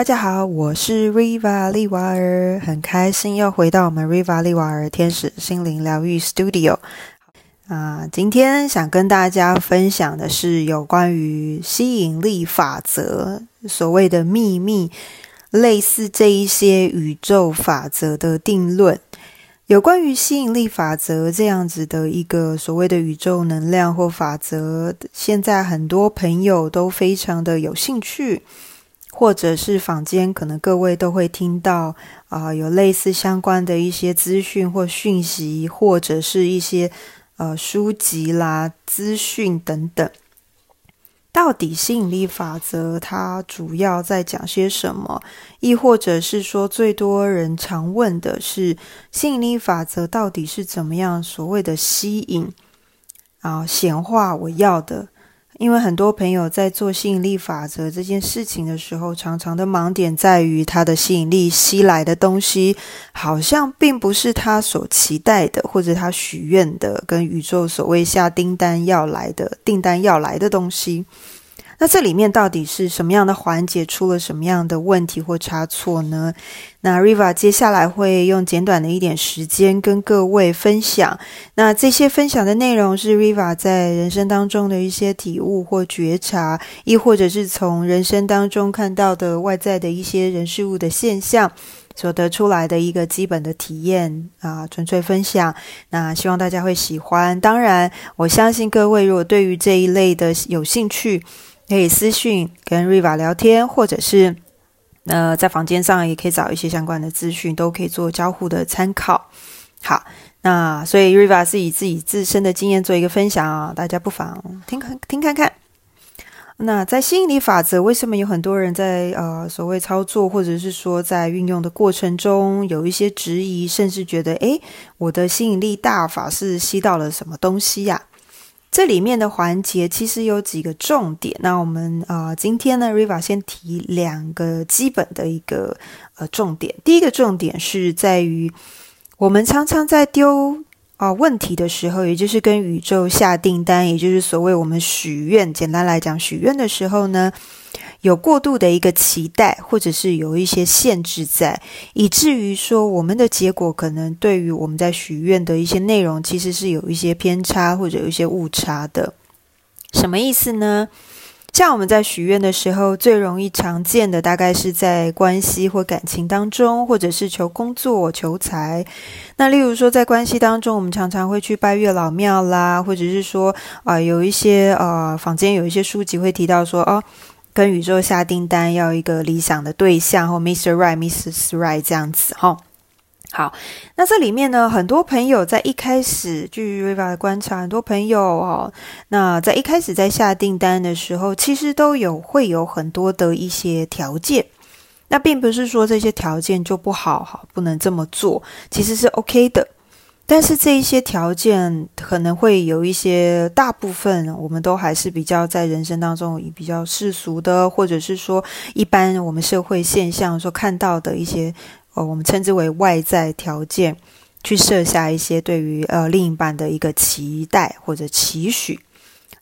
大家好，我是 Riva 利瓦尔，很开心又回到我们 Riva 利瓦尔天使心灵疗愈 Studio 啊。今天想跟大家分享的是有关于吸引力法则，所谓的秘密，类似这一些宇宙法则的定论。有关于吸引力法则这样子的一个所谓的宇宙能量或法则，现在很多朋友都非常的有兴趣。或者是坊间，可能各位都会听到啊，有类似相关的一些资讯或讯息，或者是一些呃书籍啦、资讯等等。到底吸引力法则它主要在讲些什么？亦或者是说，最多人常问的是，吸引力法则到底是怎么样？所谓的吸引啊，显化我要的。因为很多朋友在做吸引力法则这件事情的时候，常常的盲点在于他的吸引力吸来的东西，好像并不是他所期待的，或者他许愿的，跟宇宙所谓下订单要来的订单要来的东西。那这里面到底是什么样的环节出了什么样的问题或差错呢？那 Riva 接下来会用简短的一点时间跟各位分享。那这些分享的内容是 Riva 在人生当中的一些体悟或觉察，亦或者是从人生当中看到的外在的一些人事物的现象所得出来的一个基本的体验啊，纯粹分享。那希望大家会喜欢。当然，我相信各位如果对于这一类的有兴趣。可以私讯跟 Riva 聊天，或者是呃在房间上也可以找一些相关的资讯，都可以做交互的参考。好，那所以 Riva 是以自己自身的经验做一个分享啊，大家不妨听看听看看。那在吸引力法则，为什么有很多人在呃所谓操作，或者是说在运用的过程中有一些质疑，甚至觉得诶，我的吸引力大法是吸到了什么东西呀？这里面的环节其实有几个重点，那我们啊今天呢，Riva 先提两个基本的一个呃重点。第一个重点是在于，我们常常在丢啊问题的时候，也就是跟宇宙下订单，也就是所谓我们许愿，简单来讲，许愿的时候呢。有过度的一个期待，或者是有一些限制在，以至于说我们的结果可能对于我们在许愿的一些内容，其实是有一些偏差或者有一些误差的。什么意思呢？像我们在许愿的时候，最容易常见的大概是在关系或感情当中，或者是求工作、求财。那例如说，在关系当中，我们常常会去拜月老庙啦，或者是说啊，有一些呃坊间有一些书籍会提到说哦。跟宇宙下订单，要一个理想的对象，或 Mr. Right、Mrs. Right 这样子哈。好，那这里面呢，很多朋友在一开始，据 Riva 的观察，很多朋友哦，那在一开始在下订单的时候，其实都有会有很多的一些条件。那并不是说这些条件就不好，哈不能这么做，其实是 OK 的。但是这一些条件可能会有一些，大部分我们都还是比较在人生当中以比较世俗的，或者是说一般我们社会现象所看到的一些，呃，我们称之为外在条件，去设下一些对于呃另一半的一个期待或者期许。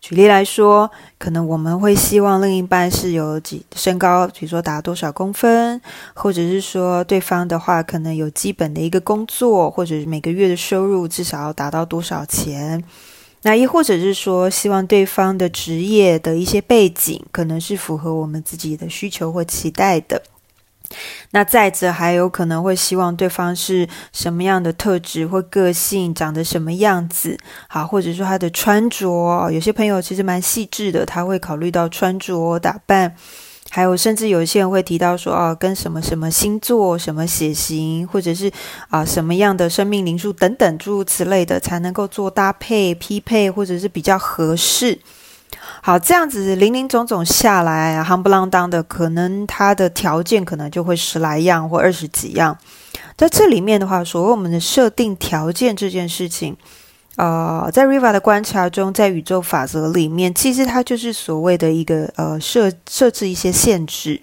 举例来说，可能我们会希望另一半是有几身高，比如说达多少公分，或者是说对方的话，可能有基本的一个工作，或者是每个月的收入至少要达到多少钱。那亦或者是说，希望对方的职业的一些背景，可能是符合我们自己的需求或期待的。那再者，还有可能会希望对方是什么样的特质或个性，长得什么样子，好，或者说他的穿着，有些朋友其实蛮细致的，他会考虑到穿着打扮，还有甚至有些人会提到说，哦，跟什么什么星座、什么血型，或者是啊什么样的生命灵数等等诸如此类的，才能够做搭配匹配，或者是比较合适。好，这样子零零总总下来，夯不啷当的，可能他的条件可能就会十来样或二十几样。在这里面的话，所谓我们的设定条件这件事情，呃，在 Riva 的观察中，在宇宙法则里面，其实它就是所谓的一个呃设设置一些限制。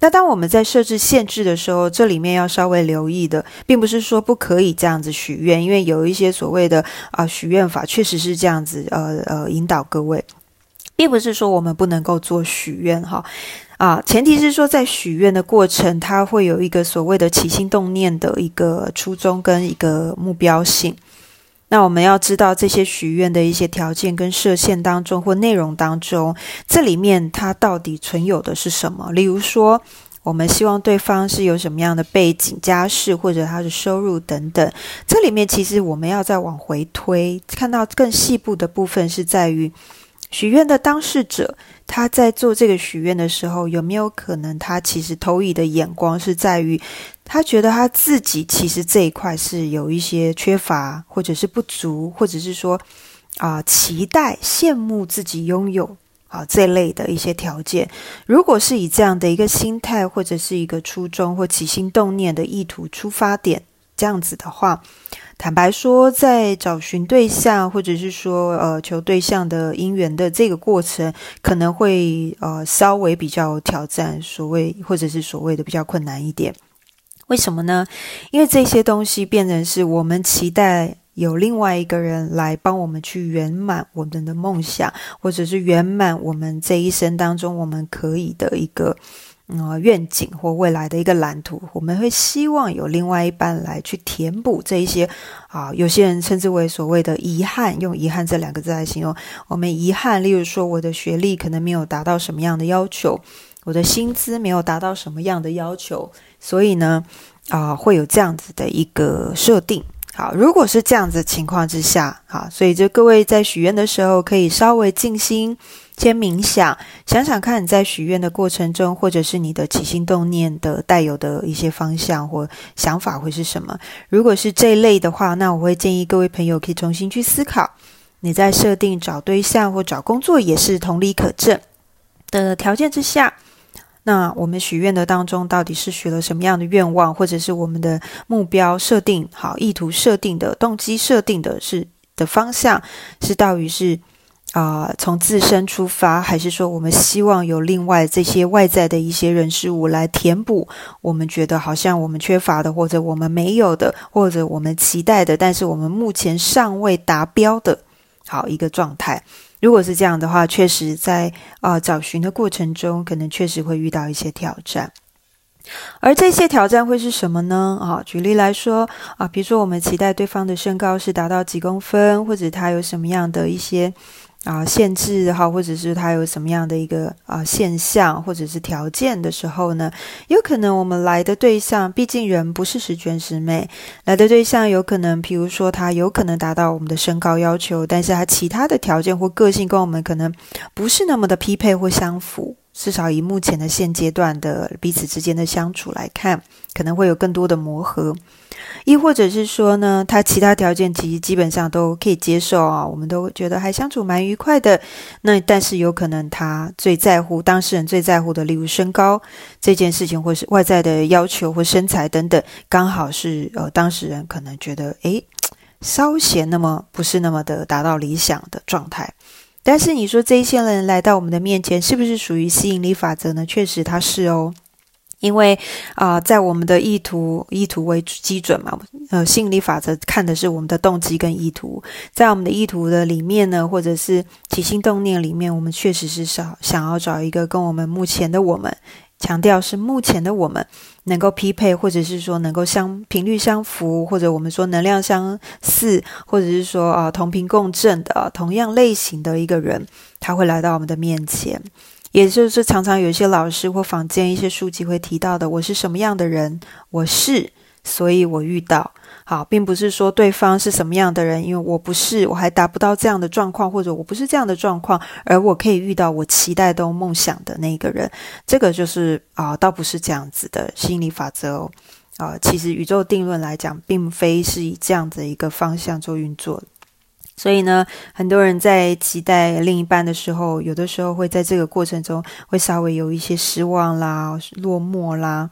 那当我们在设置限制的时候，这里面要稍微留意的，并不是说不可以这样子许愿，因为有一些所谓的啊许愿法确实是这样子，呃呃引导各位。并不是说我们不能够做许愿哈啊，前提是说在许愿的过程，它会有一个所谓的起心动念的一个初衷跟一个目标性。那我们要知道这些许愿的一些条件跟设限当中或内容当中，这里面它到底存有的是什么？例如说，我们希望对方是有什么样的背景、家世或者他的收入等等。这里面其实我们要再往回推，看到更细部的部分是在于。许愿的当事者，他在做这个许愿的时候，有没有可能他其实投以的眼光是在于，他觉得他自己其实这一块是有一些缺乏，或者是不足，或者是说啊期待、羡慕自己拥有啊这类的一些条件。如果是以这样的一个心态，或者是一个初衷或起心动念的意图出发点，这样子的话。坦白说，在找寻对象，或者是说呃求对象的姻缘的这个过程，可能会呃稍微比较挑战，所谓或者是所谓的比较困难一点。为什么呢？因为这些东西变成是我们期待有另外一个人来帮我们去圆满我们的梦想，或者是圆满我们这一生当中我们可以的一个。呃，愿景或未来的一个蓝图，我们会希望有另外一半来去填补这一些啊，有些人称之为所谓的遗憾，用遗憾这两个字来形容我们遗憾。例如说，我的学历可能没有达到什么样的要求，我的薪资没有达到什么样的要求，所以呢，啊，会有这样子的一个设定。好，如果是这样子情况之下，好，所以就各位在许愿的时候，可以稍微静心，先冥想，想想看你在许愿的过程中，或者是你的起心动念的带有的一些方向或想法会是什么。如果是这一类的话，那我会建议各位朋友可以重新去思考，你在设定找对象或找工作也是同理可证的条件之下。那我们许愿的当中，到底是许了什么样的愿望，或者是我们的目标设定好、意图设定的动机设定的是的方向，是到于是啊从自身出发，还是说我们希望有另外这些外在的一些人事物来填补？我们觉得好像我们缺乏的，或者我们没有的，或者我们期待的，但是我们目前尚未达标的好一个状态。如果是这样的话，确实在啊找寻的过程中，可能确实会遇到一些挑战。而这些挑战会是什么呢？啊，举例来说啊，比如说我们期待对方的身高是达到几公分，或者他有什么样的一些。啊，限制哈，或者是他有什么样的一个啊现象，或者是条件的时候呢？有可能我们来的对象，毕竟人不是十全十美，来的对象有可能，比如说他有可能达到我们的身高要求，但是他其他的条件或个性跟我们可能不是那么的匹配或相符。至少以目前的现阶段的彼此之间的相处来看，可能会有更多的磨合，亦或者是说呢，他其他条件其实基本上都可以接受啊，我们都觉得还相处蛮愉快的。那但是有可能他最在乎当事人最在乎的，例如身高这件事情，或是外在的要求或身材等等，刚好是呃当事人可能觉得诶稍显那么不是那么的达到理想的状态。但是你说这一些人来到我们的面前，是不是属于吸引力法则呢？确实它是哦，因为啊，在我们的意图意图为基准嘛，呃，吸引力法则看的是我们的动机跟意图，在我们的意图的里面呢，或者是起心动念里面，我们确实是想想要找一个跟我们目前的我们。强调是目前的我们能够匹配，或者是说能够相频率相符，或者我们说能量相似，或者是说啊同频共振的同样类型的一个人，他会来到我们的面前。也就是常常有一些老师或坊间一些书籍会提到的，我是什么样的人，我是，所以我遇到。好，并不是说对方是什么样的人，因为我不是，我还达不到这样的状况，或者我不是这样的状况，而我可以遇到我期待都梦想的那个人，这个就是啊，倒不是这样子的心理法则哦。啊，其实宇宙定论来讲，并非是以这样的一个方向做运作所以呢，很多人在期待另一半的时候，有的时候会在这个过程中会稍微有一些失望啦、落寞啦。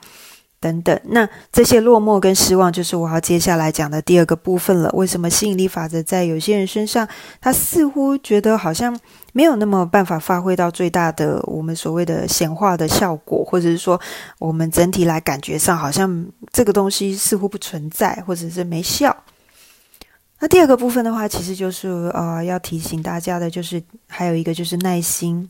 等等，那这些落寞跟失望，就是我要接下来讲的第二个部分了。为什么吸引力法则在有些人身上，他似乎觉得好像没有那么办法发挥到最大的我们所谓的显化的效果，或者是说，我们整体来感觉上好像这个东西似乎不存在，或者是没效。那第二个部分的话，其实就是呃，要提醒大家的，就是还有一个就是耐心。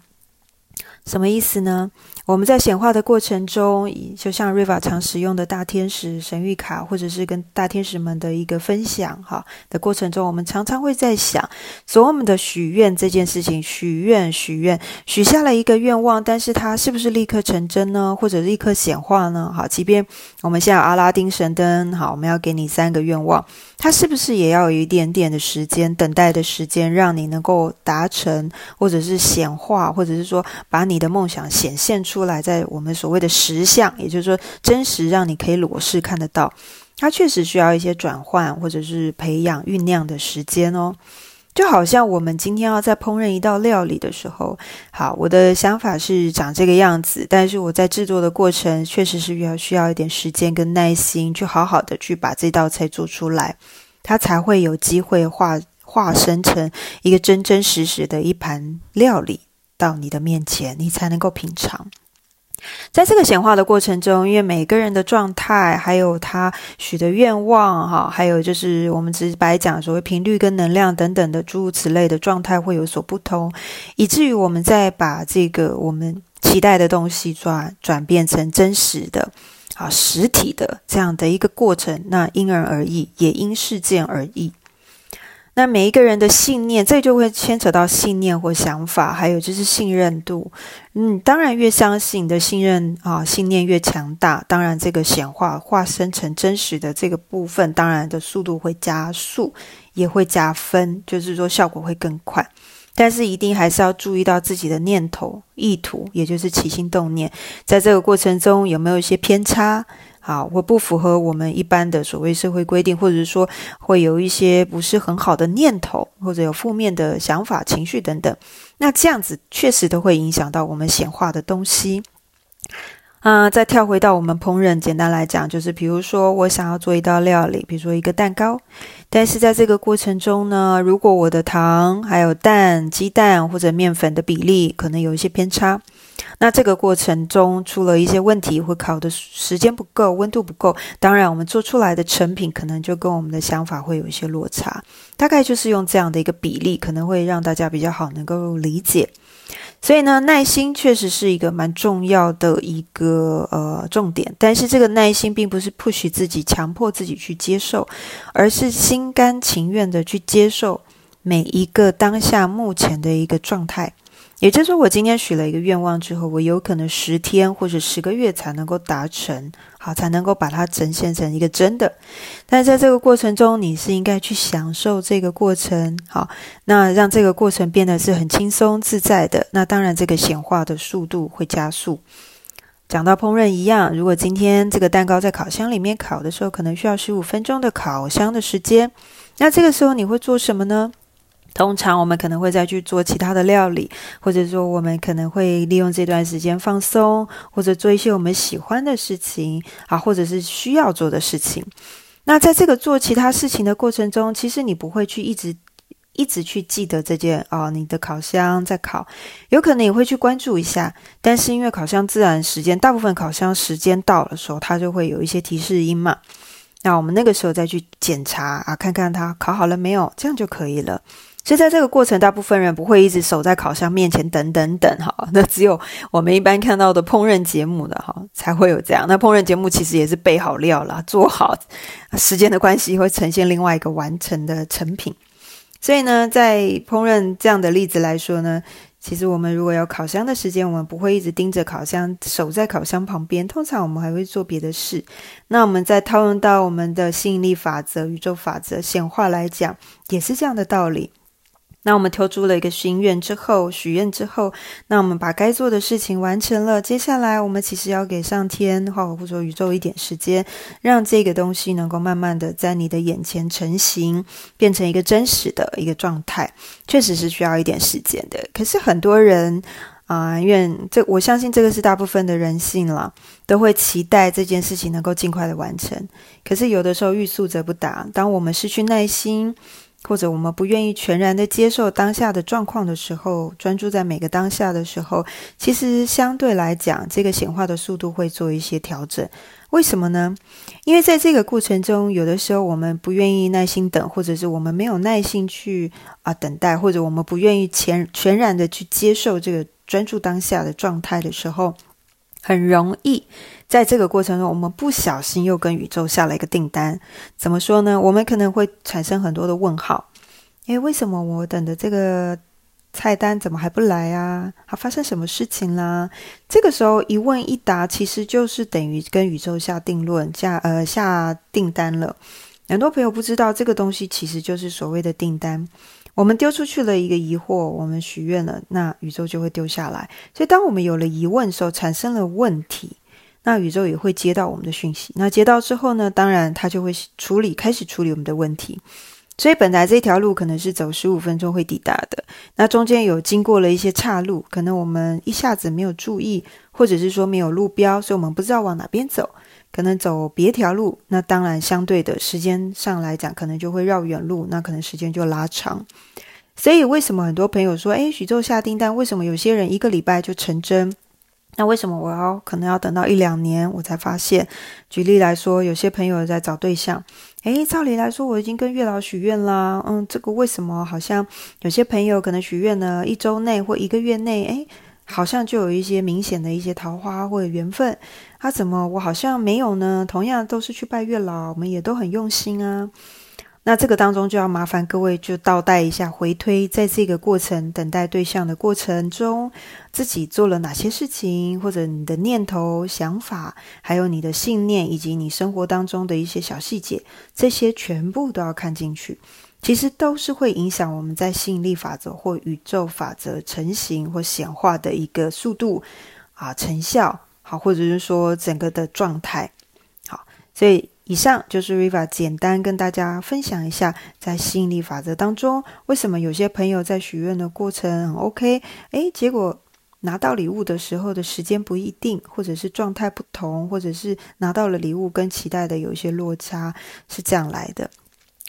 什么意思呢？我们在显化的过程中，就像 Riva 常使用的大天使神谕卡，或者是跟大天使们的一个分享哈的过程中，我们常常会在想，所我们的许愿这件事情，许愿许愿许下了一个愿望，但是它是不是立刻成真呢？或者立刻显化呢？好，即便我们现在阿拉丁神灯，好，我们要给你三个愿望，它是不是也要有一点点的时间等待的时间，让你能够达成，或者是显化，或者是说把。你的梦想显现出出来，在我们所谓的实相，也就是说真实，让你可以裸视看得到。它确实需要一些转换，或者是培养酝酿的时间哦。就好像我们今天要在烹饪一道料理的时候，好，我的想法是长这个样子，但是我在制作的过程，确实是要需要一点时间跟耐心，去好好的去把这道菜做出来，它才会有机会化化身成一个真真实实的一盘料理。到你的面前，你才能够品尝。在这个显化的过程中，因为每个人的状态，还有他许的愿望，哈，还有就是我们直白讲，所谓频率跟能量等等的诸如此类的状态会有所不同，以至于我们在把这个我们期待的东西转转变成真实的啊实体的这样的一个过程，那因人而异，也因事件而异。那每一个人的信念，这就会牵扯到信念或想法，还有就是信任度。嗯，当然越相信你的信任啊，信念越强大，当然这个显化化生成真实的这个部分，当然的速度会加速，也会加分，就是说效果会更快。但是一定还是要注意到自己的念头、意图，也就是起心动念，在这个过程中有没有一些偏差。好，或不符合我们一般的所谓社会规定，或者是说会有一些不是很好的念头，或者有负面的想法、情绪等等，那这样子确实都会影响到我们显化的东西。啊，再跳回到我们烹饪，简单来讲，就是比如说我想要做一道料理，比如说一个蛋糕，但是在这个过程中呢，如果我的糖、还有蛋、鸡蛋或者面粉的比例可能有一些偏差。那这个过程中出了一些问题，或烤的时间不够，温度不够，当然我们做出来的成品可能就跟我们的想法会有一些落差。大概就是用这样的一个比例，可能会让大家比较好能够理解。所以呢，耐心确实是一个蛮重要的一个呃重点。但是这个耐心并不是不许自己强迫自己去接受，而是心甘情愿的去接受每一个当下目前的一个状态。也就是说，我今天许了一个愿望之后，我有可能十天或者十个月才能够达成，好，才能够把它呈现成一个真的。但是在这个过程中，你是应该去享受这个过程，好，那让这个过程变得是很轻松自在的。那当然，这个显化的速度会加速。讲到烹饪一样，如果今天这个蛋糕在烤箱里面烤的时候，可能需要十五分钟的烤箱的时间，那这个时候你会做什么呢？通常我们可能会再去做其他的料理，或者说我们可能会利用这段时间放松，或者做一些我们喜欢的事情啊，或者是需要做的事情。那在这个做其他事情的过程中，其实你不会去一直一直去记得这件哦，你的烤箱在烤，有可能也会去关注一下。但是因为烤箱自然时间，大部分烤箱时间到的时候，它就会有一些提示音嘛。那我们那个时候再去检查啊，看看它烤好了没有，这样就可以了。所以在这个过程，大部分人不会一直守在烤箱面前等等等，哈，那只有我们一般看到的烹饪节目的哈才会有这样。那烹饪节目其实也是备好料了，做好，时间的关系会呈现另外一个完成的成品。所以呢，在烹饪这样的例子来说呢，其实我们如果有烤箱的时间，我们不会一直盯着烤箱，守在烤箱旁边，通常我们还会做别的事。那我们在套用到我们的吸引力法则、宇宙法则显化来讲，也是这样的道理。那我们投出了一个心愿之后，许愿之后，那我们把该做的事情完成了。接下来，我们其实要给上天或或者宇宙一点时间，让这个东西能够慢慢的在你的眼前成型，变成一个真实的一个状态。确实是需要一点时间的。可是很多人啊，愿这我相信这个是大部分的人性了，都会期待这件事情能够尽快的完成。可是有的时候欲速则不达，当我们失去耐心。或者我们不愿意全然的接受当下的状况的时候，专注在每个当下的时候，其实相对来讲，这个显化的速度会做一些调整。为什么呢？因为在这个过程中，有的时候我们不愿意耐心等，或者是我们没有耐心去啊等待，或者我们不愿意全全然的去接受这个专注当下的状态的时候，很容易在这个过程中，我们不小心又跟宇宙下了一个订单。怎么说呢？我们可能会产生很多的问号。诶，为什么我等的这个？菜单怎么还不来啊？它发生什么事情啦？这个时候一问一答，其实就是等于跟宇宙下定论、下呃下订单了。很多朋友不知道这个东西其实就是所谓的订单。我们丢出去了一个疑惑，我们许愿了，那宇宙就会丢下来。所以当我们有了疑问的时候，产生了问题，那宇宙也会接到我们的讯息。那接到之后呢，当然它就会处理，开始处理我们的问题。所以本来这条路可能是走十五分钟会抵达的，那中间有经过了一些岔路，可能我们一下子没有注意，或者是说没有路标，所以我们不知道往哪边走，可能走别条路。那当然相对的时间上来讲，可能就会绕远路，那可能时间就拉长。所以为什么很多朋友说，诶，宇宙下订单，为什么有些人一个礼拜就成真？那为什么我要可能要等到一两年我才发现？举例来说，有些朋友在找对象，诶，照理来说我已经跟月老许愿啦，嗯，这个为什么好像有些朋友可能许愿呢？一周内或一个月内，诶，好像就有一些明显的一些桃花或者缘分，他怎么我好像没有呢？同样都是去拜月老，我们也都很用心啊。那这个当中就要麻烦各位就倒带一下回推，在这个过程等待对象的过程中，自己做了哪些事情，或者你的念头、想法，还有你的信念，以及你生活当中的一些小细节，这些全部都要看进去。其实都是会影响我们在吸引力法则或宇宙法则成型或显化的一个速度啊，成效好，或者是说整个的状态好，所以。以上就是 Riva 简单跟大家分享一下，在吸引力法则当中，为什么有些朋友在许愿的过程很 OK，诶，结果拿到礼物的时候的时间不一定，或者是状态不同，或者是拿到了礼物跟期待的有一些落差，是这样来的。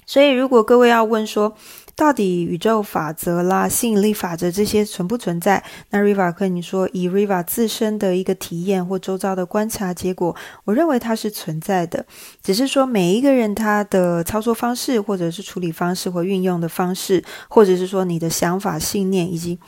所以，如果各位要问说，到底宇宙法则啦、吸引力法则这些存不存在？那 Riva 跟你说，以 Riva 自身的一个体验或周遭的观察结果，我认为它是存在的。只是说每一个人他的操作方式，或者是处理方式或运用的方式，或者是说你的想法、信念以及。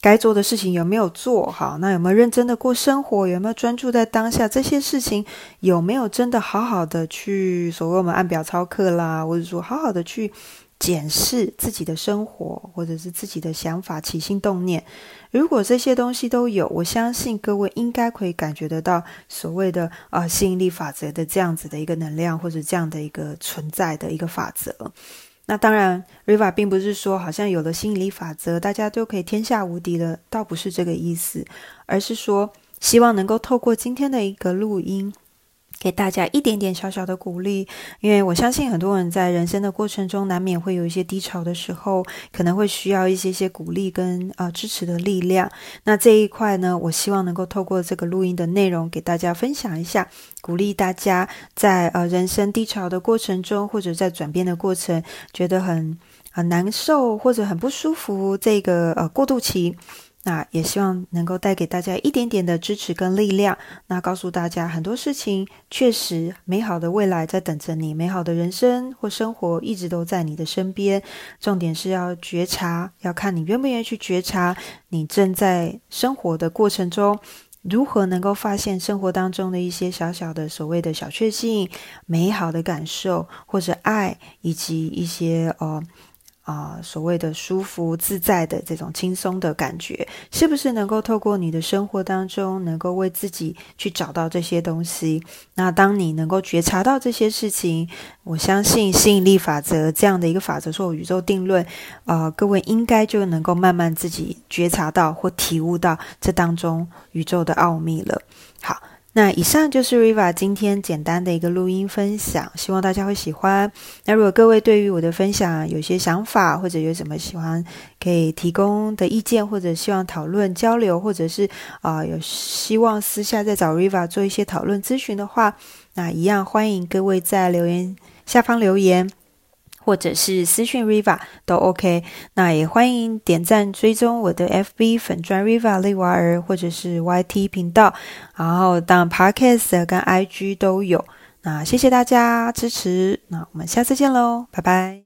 该做的事情有没有做好？那有没有认真的过生活？有没有专注在当下？这些事情有没有真的好好的去所谓我们按表操课啦，或者说好好的去检视自己的生活，或者是自己的想法、起心动念？如果这些东西都有，我相信各位应该可以感觉得到所谓的啊吸引力法则的这样子的一个能量，或者这样的一个存在的一个法则。那当然，Riva 并不是说好像有了心理法则，大家就可以天下无敌了，倒不是这个意思，而是说希望能够透过今天的一个录音。给大家一点点小小的鼓励，因为我相信很多人在人生的过程中难免会有一些低潮的时候，可能会需要一些些鼓励跟啊支持的力量。那这一块呢，我希望能够透过这个录音的内容给大家分享一下，鼓励大家在呃人生低潮的过程中，或者在转变的过程，觉得很很难受或者很不舒服这个呃过渡期。那也希望能够带给大家一点点的支持跟力量。那告诉大家，很多事情确实美好的未来在等着你，美好的人生或生活一直都在你的身边。重点是要觉察，要看你愿不愿意去觉察，你正在生活的过程中，如何能够发现生活当中的一些小小的所谓的小确幸、美好的感受，或者爱，以及一些呃。啊，所谓的舒服自在的这种轻松的感觉，是不是能够透过你的生活当中，能够为自己去找到这些东西？那当你能够觉察到这些事情，我相信吸引力法则这样的一个法则，说宇宙定论，啊，各位应该就能够慢慢自己觉察到或体悟到这当中宇宙的奥秘了。那以上就是 Riva 今天简单的一个录音分享，希望大家会喜欢。那如果各位对于我的分享有些想法，或者有什么喜欢可以提供的意见，或者希望讨论交流，或者是啊有希望私下再找 Riva 做一些讨论咨询的话，那一样欢迎各位在留言下方留言。或者是私讯 Riva 都 OK。那也欢迎点赞追踪我的 FB 粉砖 Riva 利瓦尔，或者是 YT 频道，然后当 Podcast 跟 IG 都有。那谢谢大家支持，那我们下次见喽，拜拜。